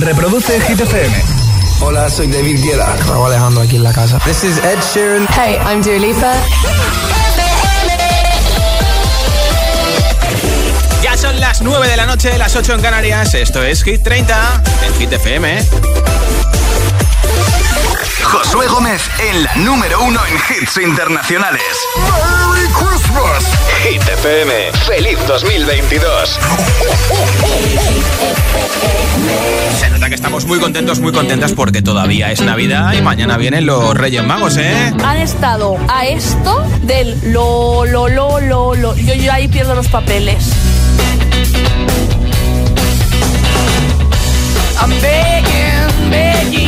Reproduce Hit FM. Hola, soy David Guetta. Raúl Alejandro aquí en la casa. This is Ed Sheeran. Hey, I'm Dua Lipa. Ya son las 9 de la noche, las 8 en Canarias. Esto es Hit 30 en Hit FM. Josué Gómez en la número uno en hits internacionales. ¡Merry Christmas! Hit FM. ¡Feliz 2022! Se nota que estamos muy contentos, muy contentas porque todavía es Navidad y mañana vienen los Reyes Magos, ¿eh? Han estado a esto del lo, lo, lo, lo, lo. Yo, yo ahí pierdo los papeles. I'm begging, begging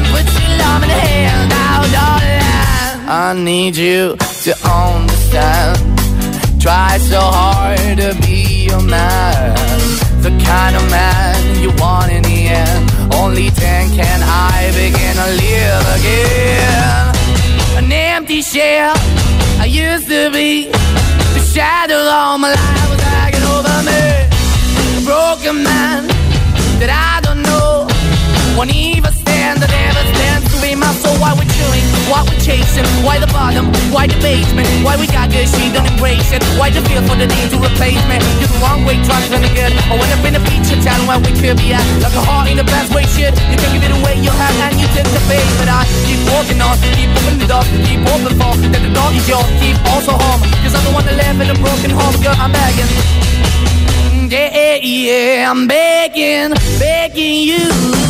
Uh, put your love in hand out, darling. I need you to understand. Try so hard to be your man, the kind of man you want in the end. Only then can I begin to live again. An empty shell I used to be. The shadow all my life was hanging over me. A broken man that I don't. Won't even stand, that never stands to be my soul. Why we're chilling, why we're chasing, why the bottom, why the basement, why we got good, she don't embrace it. Why the feel for the need to replace me? You're the wrong way, trying to good. I up in a feature town where we could be at. Like a heart in the best way, shit. You can give it away, you have, and you take the bait. But I keep walking on, keep moving the door, keep open for that the door is yours, keep also home. Cause I'm the one that live in a broken home, girl, I'm begging. Yeah, yeah, I'm begging, begging you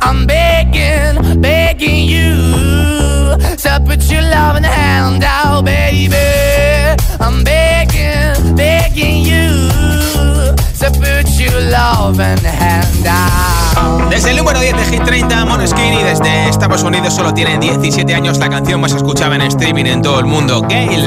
I'm begging, begging you to put your loving hand out, baby. I'm begging, begging you to put your loving hand out. Desde el número 10 de Hit 30, Monoskin y desde Estados Unidos solo tiene 17 años la canción más escuchada en streaming en todo el mundo, Gail.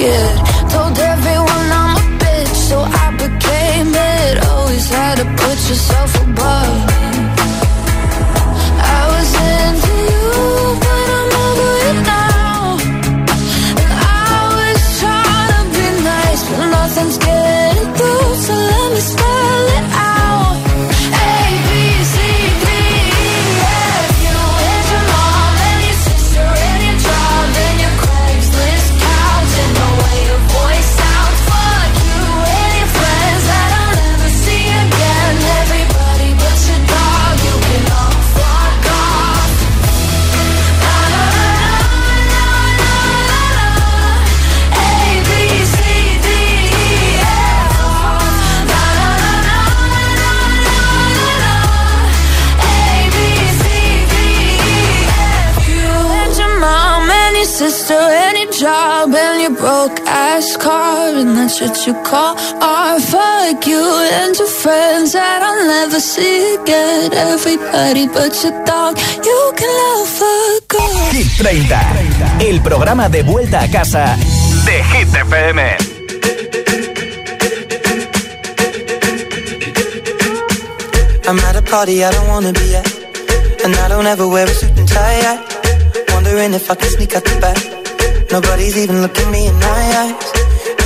it. What you call art. Fuck you and your friends that I'll never see again. Everybody but your dog, you can love a girl. Hit 30, el programa de vuelta a casa de Hit FM. I'm at a party I don't wanna be at. And I don't ever wear a suit and tie. I wondering if I can sneak out the back. Nobody's even looking me in my eyes.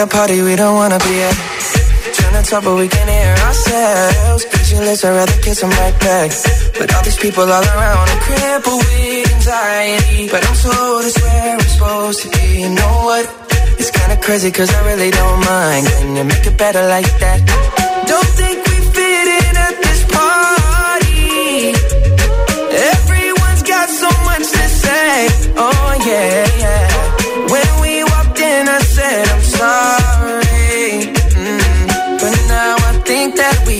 At a party we don't wanna be at. Trying to talk but we can't hear ourselves. Pictureless, I'd rather kiss them right back. But all these people all around, I'm crippled with anxiety. But I'm told it's where I'm supposed to be. You know what? It's kinda crazy cause I really don't mind. Can you make it better like that? Don't think we fit in at this party. Everyone's got so much to say. Oh yeah,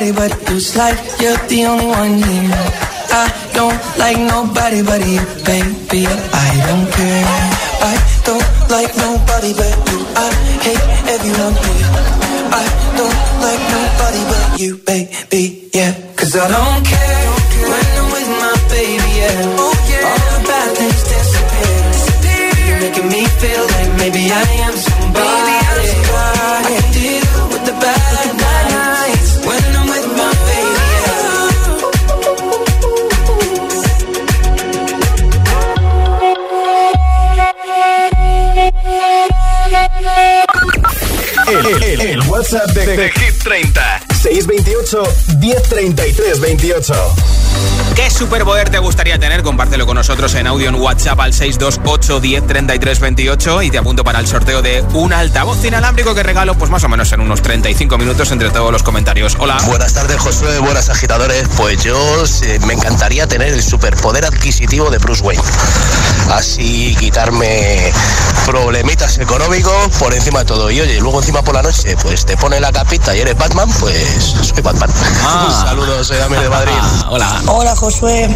Nobody but you. It's like you're the only one here. I don't like nobody but you, baby. I don't care. I don't like nobody but you. I hate everyone here. I don't like nobody but you, baby. Yeah, cause I don't care when I'm with my baby. Yeah, oh, yeah. all the bad things disappear. You're making me feel like maybe I am WhatsApp de, de Hit 30 628 1033 28 ¿Qué superpoder te gustaría tener? Compártelo con nosotros en audio en WhatsApp al 628 10 33 28 y te apunto para el sorteo de un altavoz inalámbrico que regalo pues más o menos en unos 35 minutos entre todos los comentarios. Hola. Buenas tardes, Josué. Buenas agitadores. Pues yo me encantaría tener el superpoder adquisitivo de Bruce Wayne. Así quitarme problemitas económicos por encima de todo. Y oye, luego encima por la noche, pues te pone la capita y eres Batman, pues soy Batman. Ah. Saludos, soy Dami de Madrid. Hola. Hola Josué,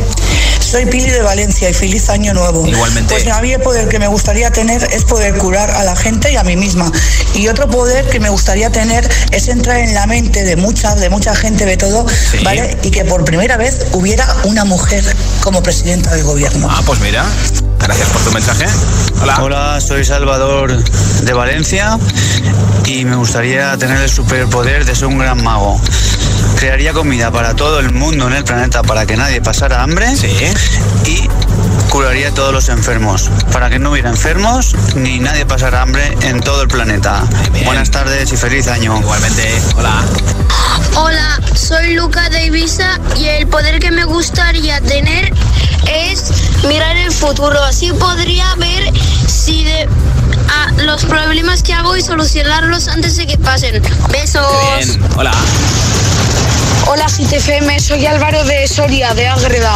soy Pili de Valencia y feliz año nuevo. Igualmente. Pues a mí el poder que me gustaría tener es poder curar a la gente y a mí misma. Y otro poder que me gustaría tener es entrar en la mente de mucha, de mucha gente, de todo, Sí. ¿vale? Y que por primera vez hubiera una mujer como presidenta del gobierno. Ah, pues mira. Gracias por tu mensaje. Hola. Hola, soy Salvador de Valencia y me gustaría tener el superpoder de ser un gran mago. Crearía comida para todo el mundo en el planeta para que nadie pasara hambre Sí. y curaría a todos los enfermos para que no hubiera enfermos ni nadie pasara hambre en todo el planeta. Bien. Buenas tardes y feliz año. Igualmente. Hola. Hola, soy Luca de Ibiza y el poder que me gustaría tener es mirar el futuro. Así podría ver si de a los problemas que hago y solucionarlos antes de que pasen. Besos. Bien. Hola. Hola GTFM, soy Álvaro de Soria, de Ágreda.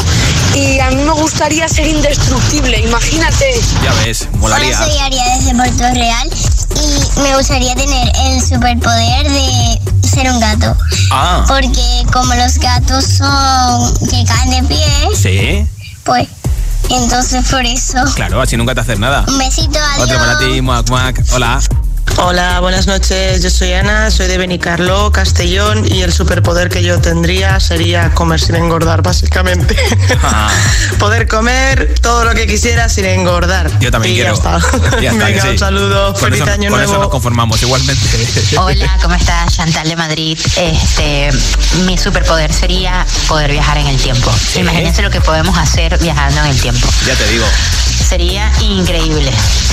Y a mí me gustaría ser indestructible, imagínate. Ya ves, molaría. Hola, soy Aria desde Puerto Real y me gustaría tener el superpoder de ser un gato. Ah. Porque como los gatos son que caen de pie, Sí. pues entonces por eso. Claro, así nunca te haces nada. Un besito, adiós. Otro para ti, Mac Mac. Hola. Hola, buenas noches. Yo soy Ana, soy de Benicarló, Castellón y el superpoder que yo tendría sería comer sin engordar, básicamente. Ah, Poder comer todo lo que quisiera sin engordar. yo también Y quiero. Ya está. Ya está, Venga, sí. un saludo, Con feliz eso, año con eso nuevo. nos conformamos igualmente. Hola, ¿cómo estás? Chantal de Madrid. Este, mi superpoder sería poder viajar en el tiempo. Imagínense lo que podemos hacer viajando en el tiempo. ya te digo. Sería increíble,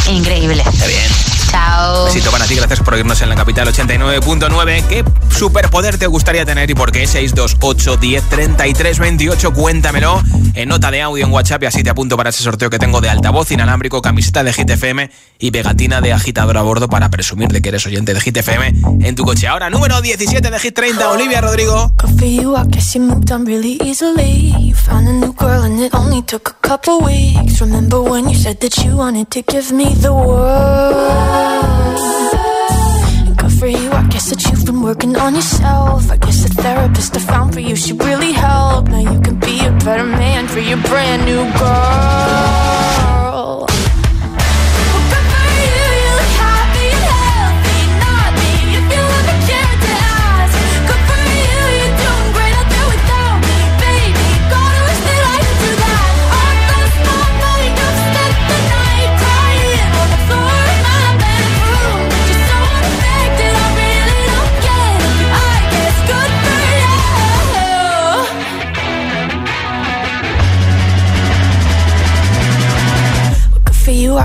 increíble. Qué bien. Chao. Besito para ti, gracias por irnos en la capital 89.9. ¿Qué superpoder te gustaría tener y por qué? 628 10 33 28. Cuéntamelo en nota de audio en WhatsApp y así te apunto para ese sorteo que tengo de altavoz inalámbrico, camiseta de GTFM y pegatina de agitador a bordo para presumir de que eres oyente de GTFM en tu coche. Ahora, número 17 de Hit 30, Olivia Rodrigo. When you said that you wanted to give me the world? Good for you, I guess that you've been working on yourself. I guess the therapist I found for you should really help. Now you can be a better man for your brand new girl.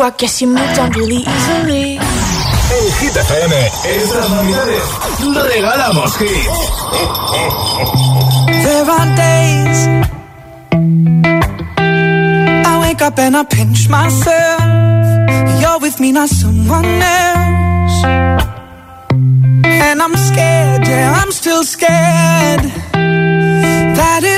I guess you moved on really easily. El Hit FM, estas navidades, regalamos hits. There are days I wake up and I pinch myself. You're with me, not someone else. And I'm scared, yeah, I'm still scared. That is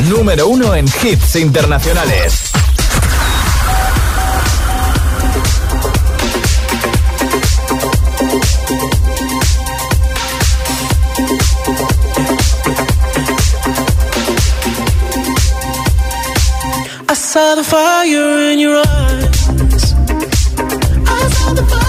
número uno en hits internacionales. I saw the fire in your eyes. I saw the fire.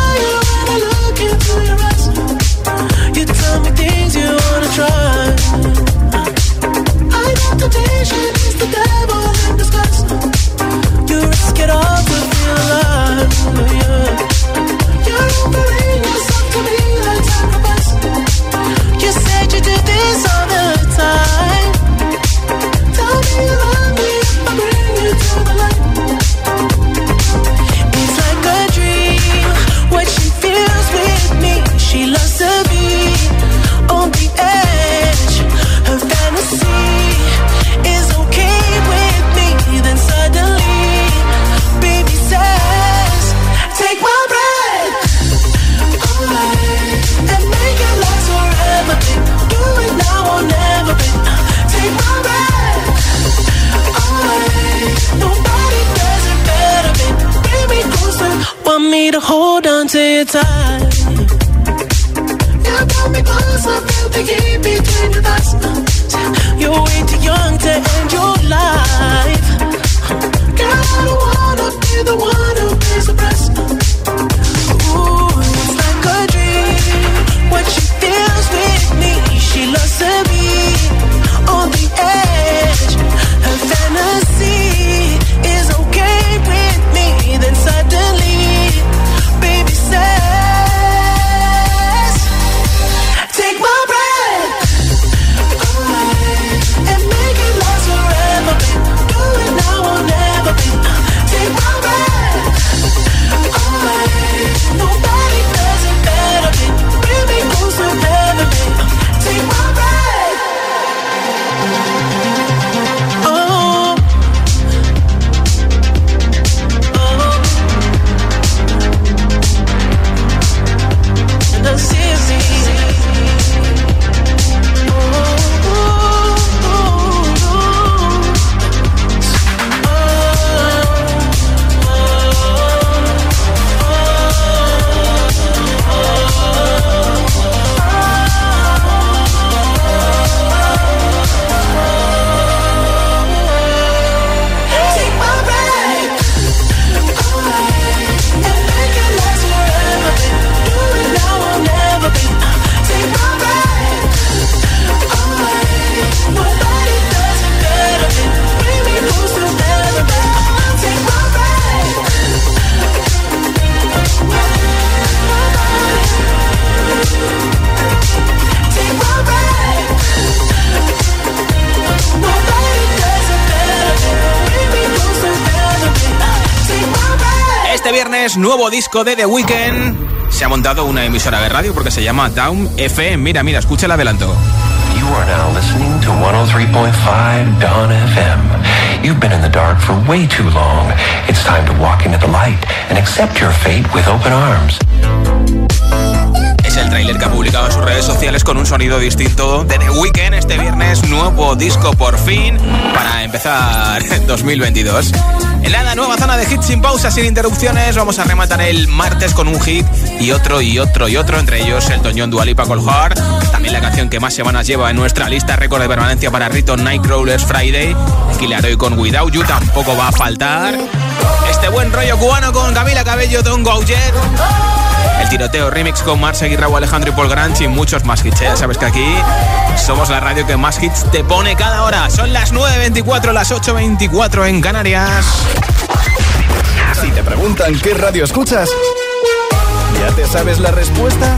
Nuevo disco de The Weeknd. Se ha montado una emisora de radio porque se llama Down FM. Mira, mira, escucha el adelanto. You are now listening to 103.5 Dawn FM. You've been in the dark for way too long. It's time to walk into the light and accept your fate with open arms. El tráiler que ha publicado en sus redes sociales con un sonido distinto de The Weeknd este viernes, nuevo disco por fin para empezar 2022. En la nueva zona de hits sin pausa, sin interrupciones, vamos a rematar el martes con un hit y otro y otro y otro, entre ellos el Toñón Dualipa Call Heart, también la canción que más semanas lleva en nuestra lista récord de permanencia para Rito Nightcrawlers Friday, Killer con Without You tampoco va a faltar. Este buen rollo cubano con Camila Cabello, Tongo Auget. El tiroteo remix con Marcia Aguirre, Alejandro y Paul Granch y muchos más hits. ¿eh? Ya sabes que aquí somos la radio que más hits te pone cada hora. Son las 9.24, las 8.24 en Canarias. Si te preguntan qué radio escuchas, ¿ya te sabes la respuesta?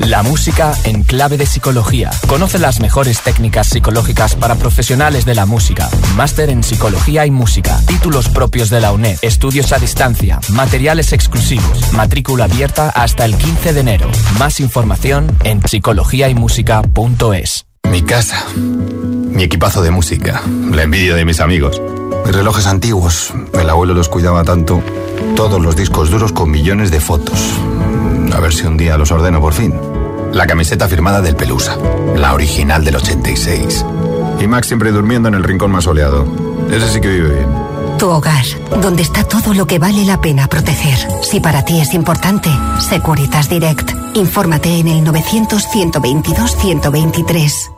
La música en clave de psicología. Conoce las mejores técnicas psicológicas para profesionales de la música. Máster en psicología y música. Títulos propios de la UNED. Estudios a distancia. Materiales exclusivos. Matrícula abierta hasta el 15 de enero. Más información en psicologiaymusica.es. Mi casa. Mi equipazo de música. La envidia de mis amigos. Mis relojes antiguos. El abuelo los cuidaba tanto. Todos los discos duros con millones de fotos. A ver si un día los ordeno por fin. La camiseta firmada del Pelusa. La original del 86. Y Max siempre durmiendo en el rincón más soleado. Ese sí que vive bien. Tu hogar, donde está todo lo que vale la pena proteger. Si para ti es importante, Securitas Direct. Infórmate en el 900-122-123.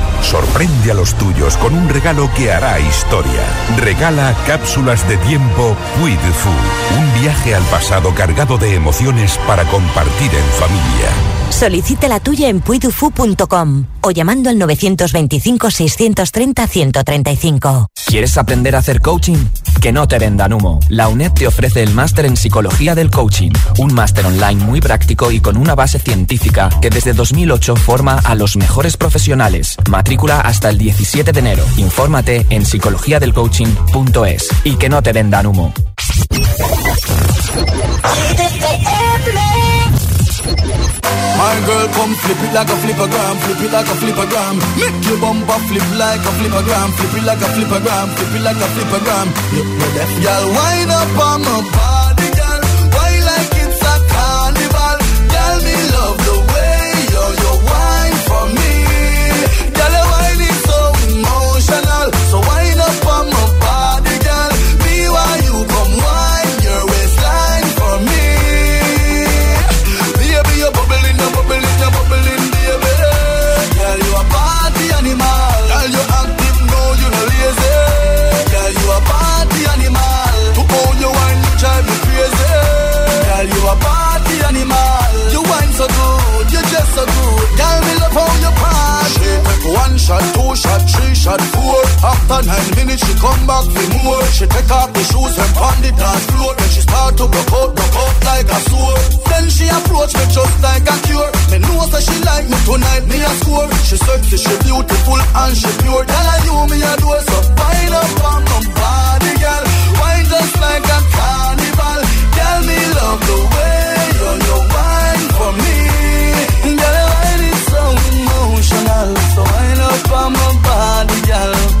Sorprende a los tuyos con un regalo que hará historia. Regala cápsulas de tiempo Food. Un viaje al pasado cargado de emociones para compartir en familia. Solicite la tuya en puidufu.com o llamando al 925-630-135. ¿Quieres aprender a hacer coaching? Que no te vendan humo. La UNED te ofrece el máster en psicología del coaching, un máster online muy práctico y con una base científica que desde 2008 forma a los mejores profesionales. Matrícula hasta el 17 de enero. Infórmate en psicologiadelcoaching.es y que no te vendan humo. My girl, come flip it like a flippergram, flip it like a flippergram. Make your bumper flip like a flippergram, flip it like a flippergram, flip it like a flippergram. You, you deaf, y'all wind up on my body, girl. Why like it's a carnival? Girl, me love the way you you wine for me. Girl, your wine is so emotional, so wind up on my shot, three shot, four. After nine minutes, she come back for more. She take off the shoes and pound it dance floor. Then she start to broke out, broke out like a sword. Then she approach me just like a cure. Me know that she like me tonight, me a score. She sexy, she beautiful and she pure. Tell her you me a do so fine up on my body, girl. Wine just like a carnival. Girl, me love the way you you wine for me. Girl.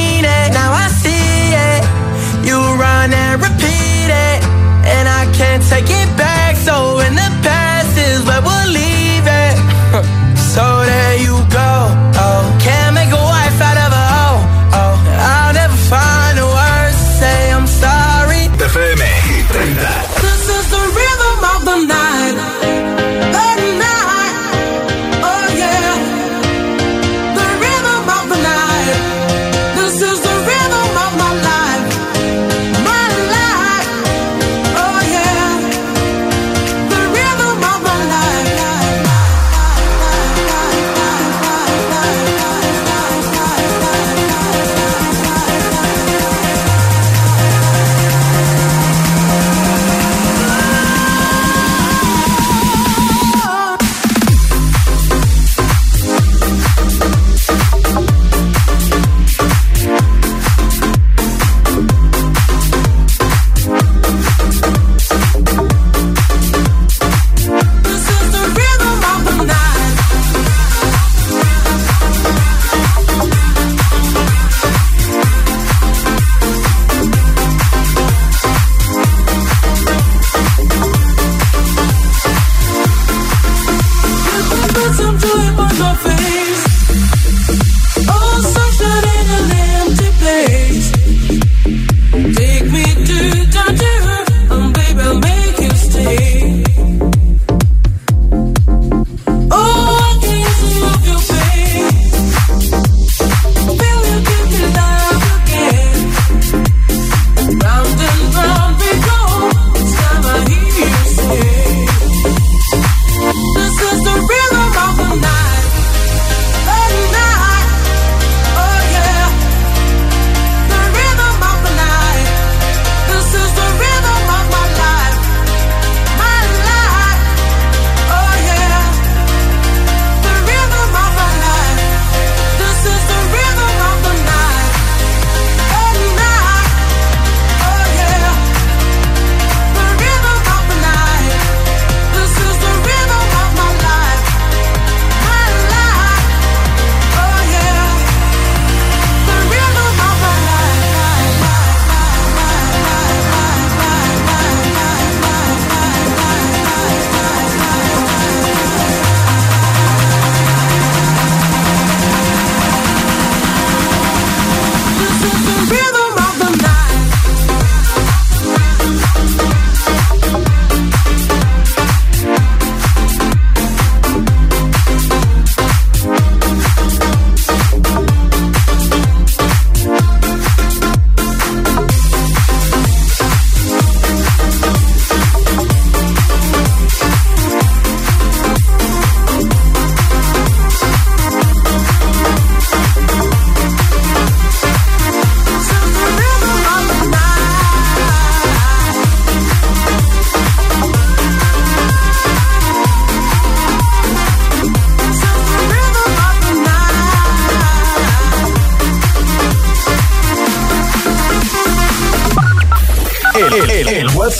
can't take it back. So in the past is where we'll leave it. so there you go.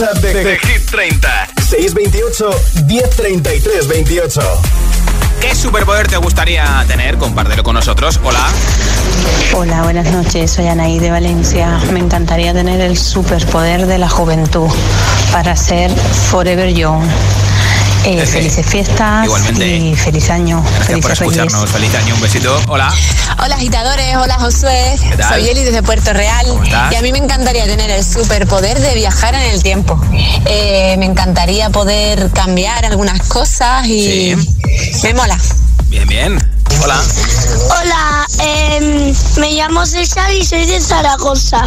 WhatsApp de, de Hit 30. 628 1033 28. ¿Qué superpoder te gustaría tener? Compártelo con nosotros. Hola. Hola, buenas noches. Soy Anaí de Valencia. Me encantaría tener el superpoder de la juventud para ser Forever Young. Eh, felices fiestas Igualmente. y feliz año. Gracias por Reyes. escucharnos. Feliz año. Un besito. Hola. Hola agitadores, hola Josué, ¿Qué tal? soy Eli desde Puerto Real estás? y a mí me encantaría tener el superpoder de viajar en el tiempo. Eh, me encantaría poder cambiar algunas cosas y me mola. Bien, bien. Hola. Hola, em, me llamo César y soy de Zaragoza.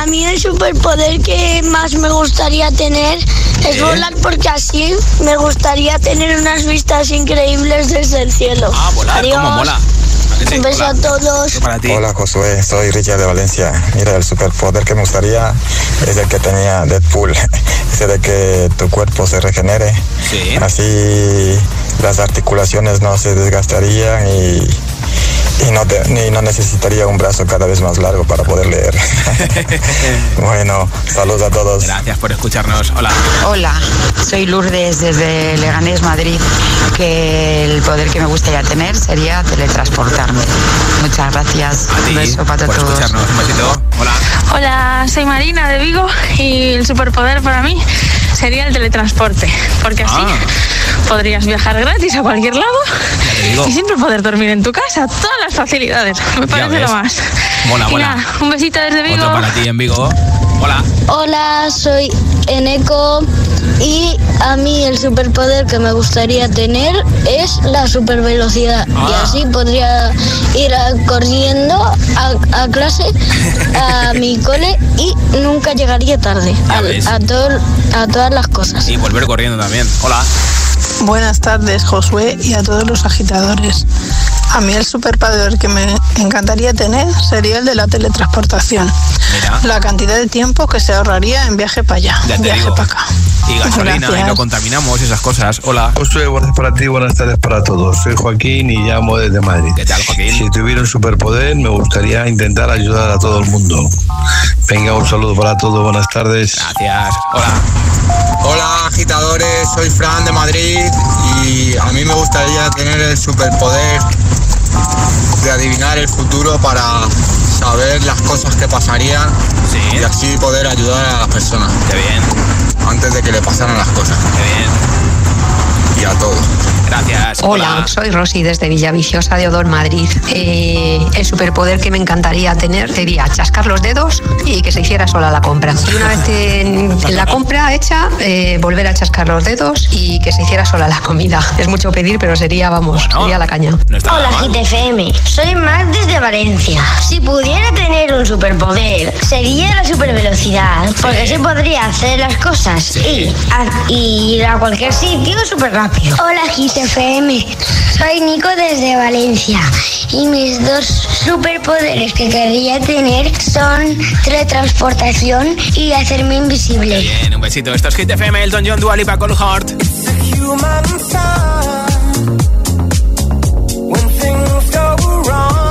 A mí el superpoder que más me gustaría tener es ¿Eh? volar porque así me gustaría tener unas vistas increíbles desde el cielo. Ah, volar. Adiós. ¿Cómo mola? Un beso Hola. a todos. Para ti. Hola Josué, soy Richard de Valencia. Mira, el superpoder que me gustaría es el que tenía Deadpool, ese de que tu cuerpo se regenere. Sí. Así las articulaciones no se desgastarían y, y no, te- ni no necesitaría un brazo cada vez más largo para poder leer. bueno, saludos a todos. Gracias por escucharnos. Hola. Hola, soy Lourdes desde Leganés, Madrid, que el poder que me gustaría tener sería teletransportarme. Muchas gracias. Un beso para Por todos. escucharnos. Un besito. Hola. Hola, soy Marina de Vigo y el superpoder para mí sería el teletransporte, porque así podrías viajar gratis a cualquier lado y siempre poder dormir en tu casa, todas las facilidades. Me parece lo más. Mola, mola. nada, un besito desde Vigo. Otro para ti en Vigo. Hola. Hola, soy Eneco y a mí el superpoder que me gustaría tener es la supervelocidad. Y Ah. así podría ir a- corriendo a, a clase, a mi cole y nunca llegaría tarde a, ves. a todo- a todas las cosas. Y volver corriendo también. Hola. Buenas tardes, Josué, y a todos los agitadores. A mí el superpoder que me encantaría tener sería el de la teletransportación. Mira. La cantidad de tiempo que se ahorraría en viaje para allá, viaje para acá. Y gasolina, y no contaminamos y esas cosas. Hola. Josué, buenas para ti, buenas tardes para todos. Soy Joaquín y llamo desde Madrid. ¿Qué tal, Joaquín? Si tuviera un superpoder, me gustaría intentar ayudar a todo el mundo. Venga, un saludo para todos, buenas tardes. Gracias. Hola. Hola agitadores, soy Fran de Madrid y a mí me gustaría tener el superpoder de adivinar el futuro para saber las cosas que pasarían y así poder ayudar a las personas. Qué bien. Antes de que le pasaran las cosas. Y a todos. Gracias. Hola, soy Rosy desde Villaviciosa de Odón, Madrid. Eh, el superpoder que me encantaría tener sería chascar los dedos y que se hiciera sola la compra. Y una vez en, en la compra hecha, eh, volver a chascar los dedos y que se hiciera sola la comida. Es mucho pedir, pero sería, vamos, sería la caña. Hola GTFM, soy Marc desde Valencia. Si pudiera tener un superpoder, sería la supervelocidad, porque así podría hacer las cosas y, a- y ir a cualquier sitio súper rápido. Hola GTFM, soy Nico desde Valencia y mis dos superpoderes que querría tener son teletransportación y hacerme invisible. Bien, un besito. Esto es Hit FM, Elton John, Dua Lipa, Cole Heart. when things go wrong.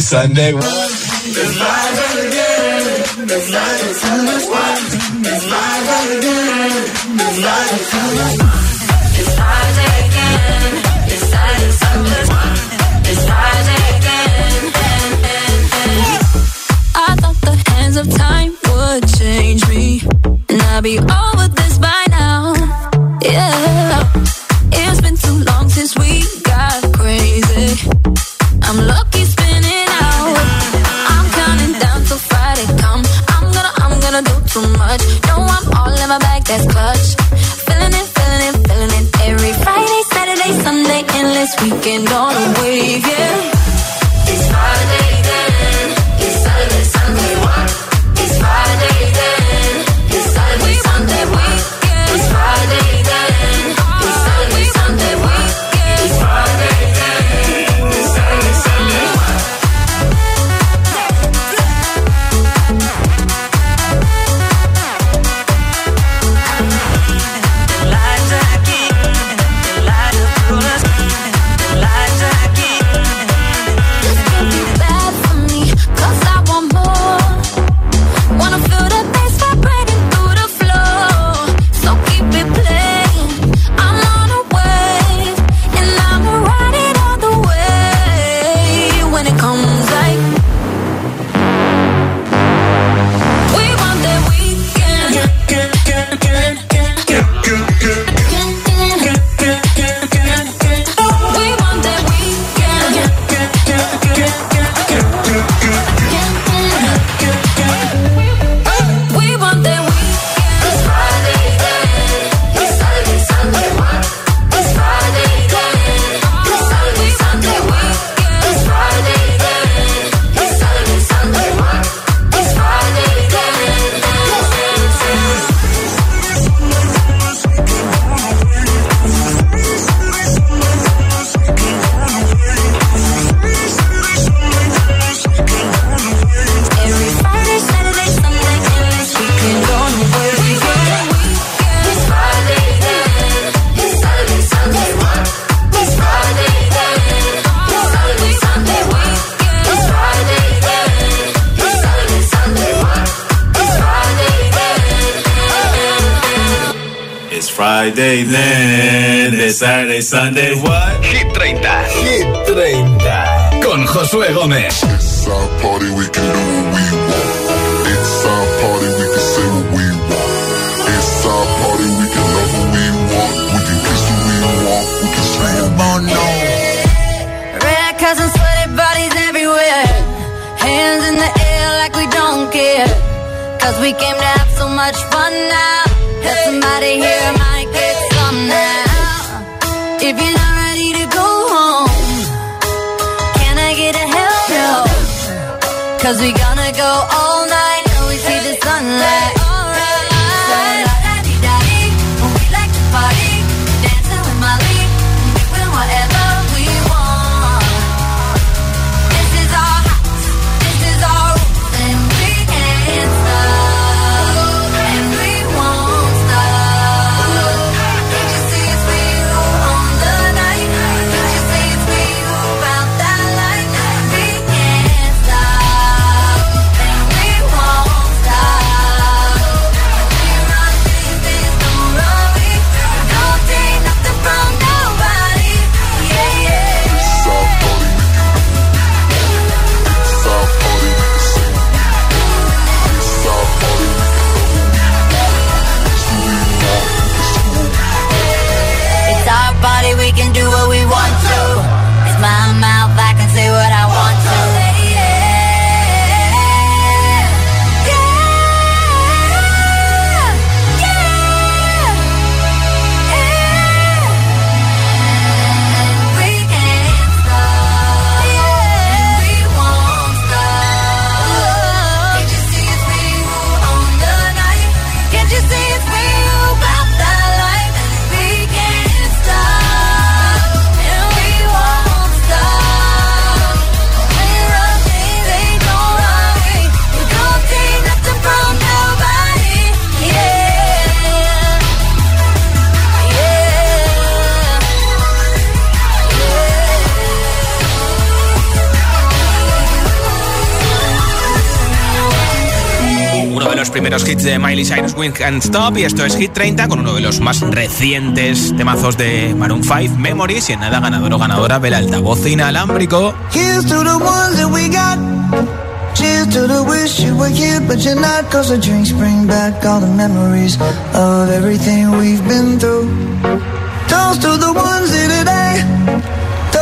Sunday, Sunday. It's again. It's it's again. It's. Saturday, Sunday, what? Hit 30. Hit 30. Con Josué Gómez. It's our party, we can do what we want. It's our party, we can say what we want. It's our party, we can love what we want. We can kiss what we want. We can swear about no. Red cousin, sweaty bodies everywhere. Hands in the air like we don't care. Cause we came to have so much fun de Miley Cyrus, Wink and Stop. Y esto es Hit 30 con uno de los más recientes temazos de Maroon 5, Memories. Y en nada, ganador o ganadora, ve el altavoz inalámbrico. Here's to the ones that we got. Cheers to the wish you were here, but you're not. Cause the drinks bring back all the memories of everything we've been through. Toast to the ones in today.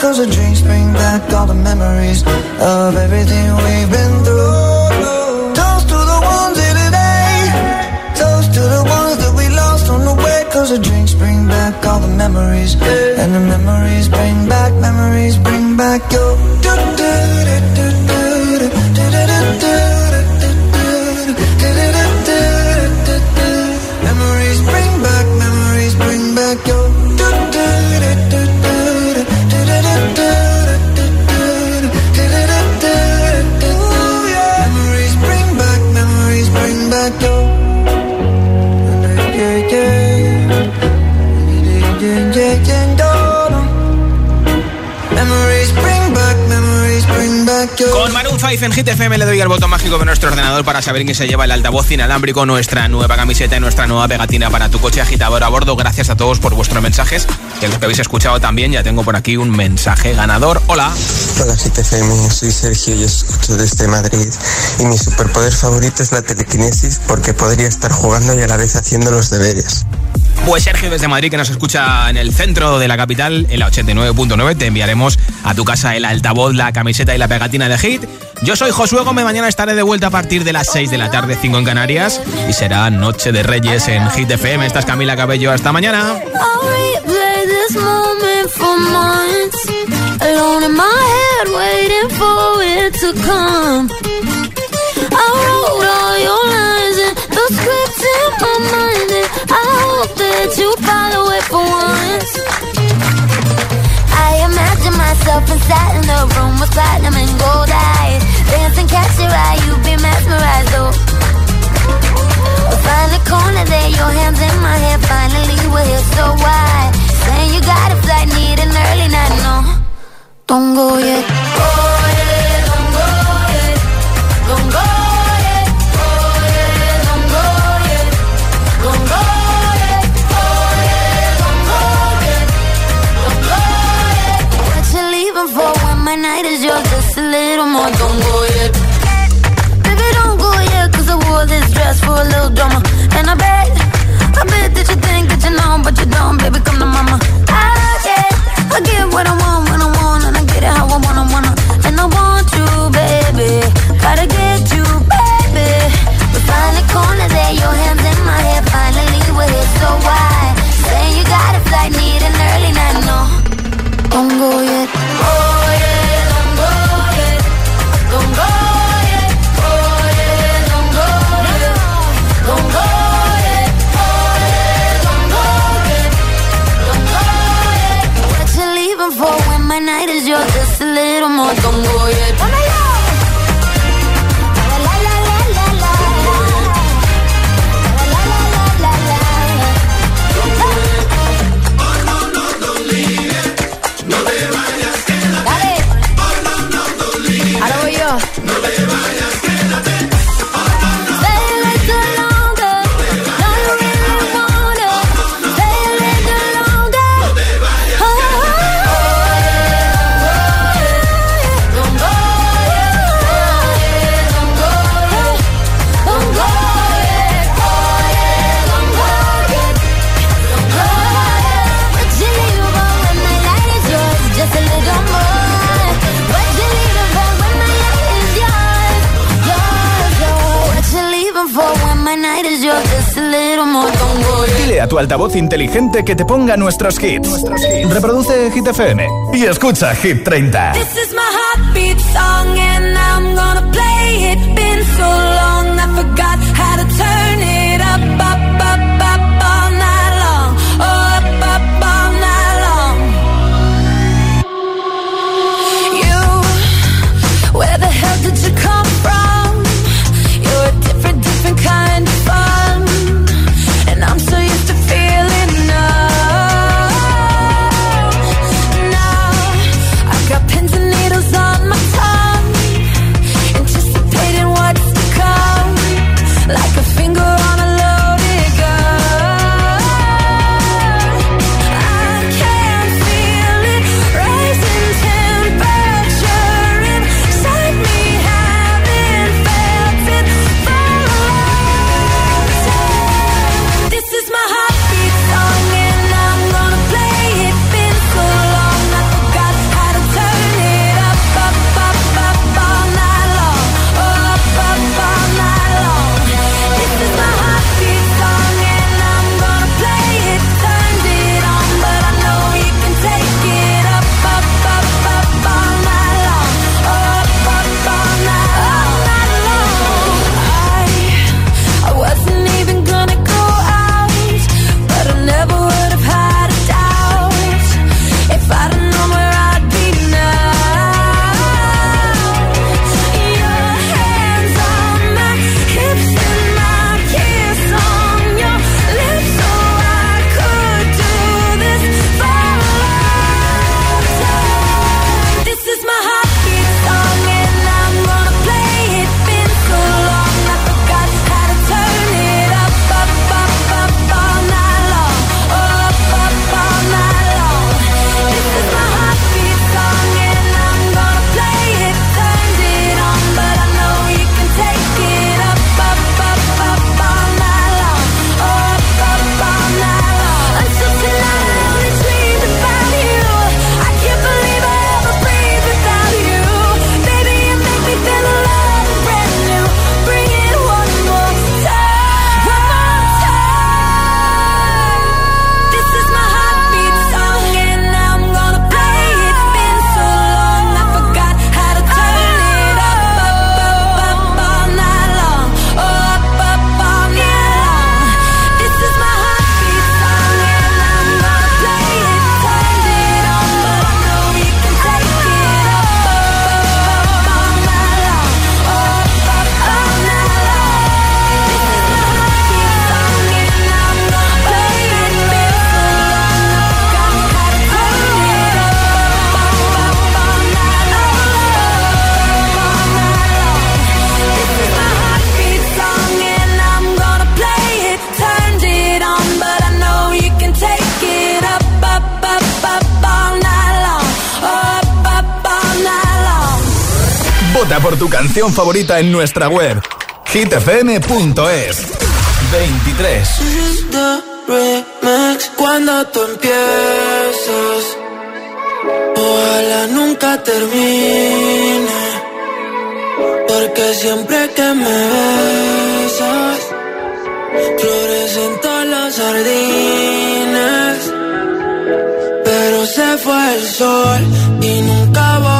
Cause the drinks bring back all the memories of everything we've been through. Con Maroon 5 en Hit FM le doy al botón mágico de nuestro ordenador para saber quién se lleva el altavoz inalámbrico, nuestra nueva camiseta y nuestra nueva pegatina para tu coche agitador a bordo. Gracias a todos por vuestros mensajes. Y a los que habéis escuchado también, ya tengo por aquí un mensaje ganador. Hola. Hola Hit FM, soy Sergio y escucho desde Madrid. Y mi superpoder favorito es la telequinesis porque podría estar jugando y a la vez haciendo los deberes. Pues Sergio desde Madrid, que nos escucha en el centro de la capital, en la 89.9, te enviaremos a tu casa el altavoz, la camiseta y la pegatina de Hit. Yo soy Josué Gómez, mañana estaré de vuelta a partir de las 6 de la tarde, 5 en Canarias, y será Noche de Reyes en Hit FM. Esta es Camila Cabello, hasta mañana. myself inside in the room with platinum and gold eyes Dancing, catch your eye, you be mesmerized, oh. Find a corner there, your hands in A tu altavoz inteligente que te ponga nuestros hits. Reproduce Hit FM y escucha Hit 30. This is my canción favorita en nuestra web hitfm.es 23 cuando tú empiezas Ojalá nunca termine Porque siempre que me besas Florecen todas las sardinas Pero se fue el sol y nunca voy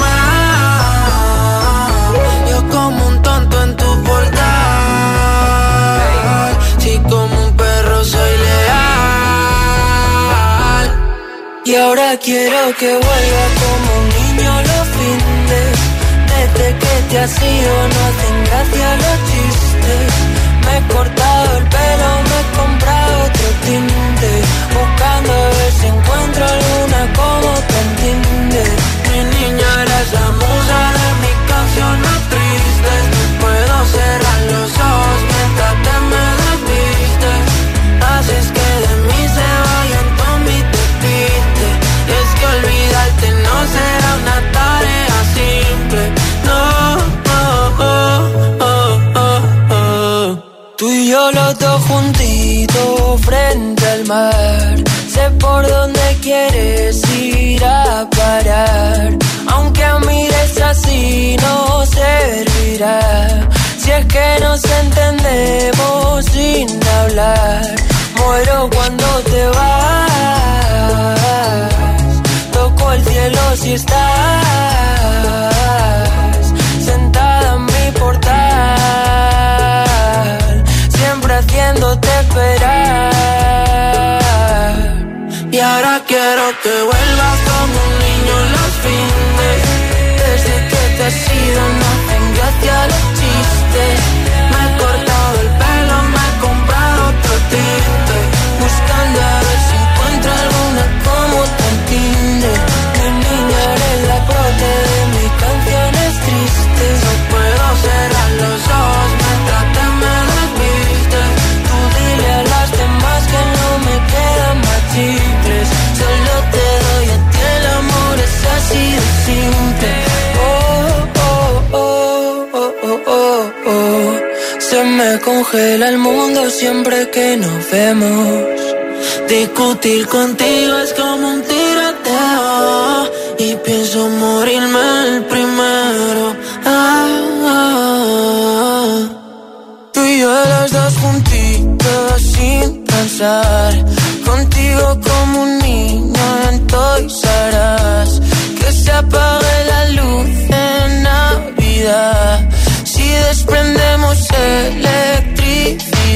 Y ahora quiero que vuelva como un niño los fines. Desde que te has ido no hacen gracia los chistes. Me he cortado el pelo, me he comprado otro tinte. Buscando a ver si encuentro alguna como te entiende. Mi niña eres la musa de mis canciones tristes. Puedo cerrar los ojos mientras te me desvistes. Haces que yo los dos juntitos frente al mar. Sé por dónde quieres ir a parar. Aunque mires así no servirá. Si es que nos entendemos sin hablar. Muero cuando te vas. Toco el cielo si estás quiero que vuelvas como un niño los fines. Desde que te has ido no hacen gracia los chistes. Me he cortado el pelo, me he comprado otro tinte. Buscando a ver si encuentro alguna como te entiende. Mi niña eres congela el mundo siempre que nos vemos. Discutir contigo es como un tiroteo Y pienso morirme el primero Ah, ah, ah. Tú y yo los dos juntitos sin pensar Contigo como un niño en Toys R Us. Que se apague la luz en Navidad Si desprendemos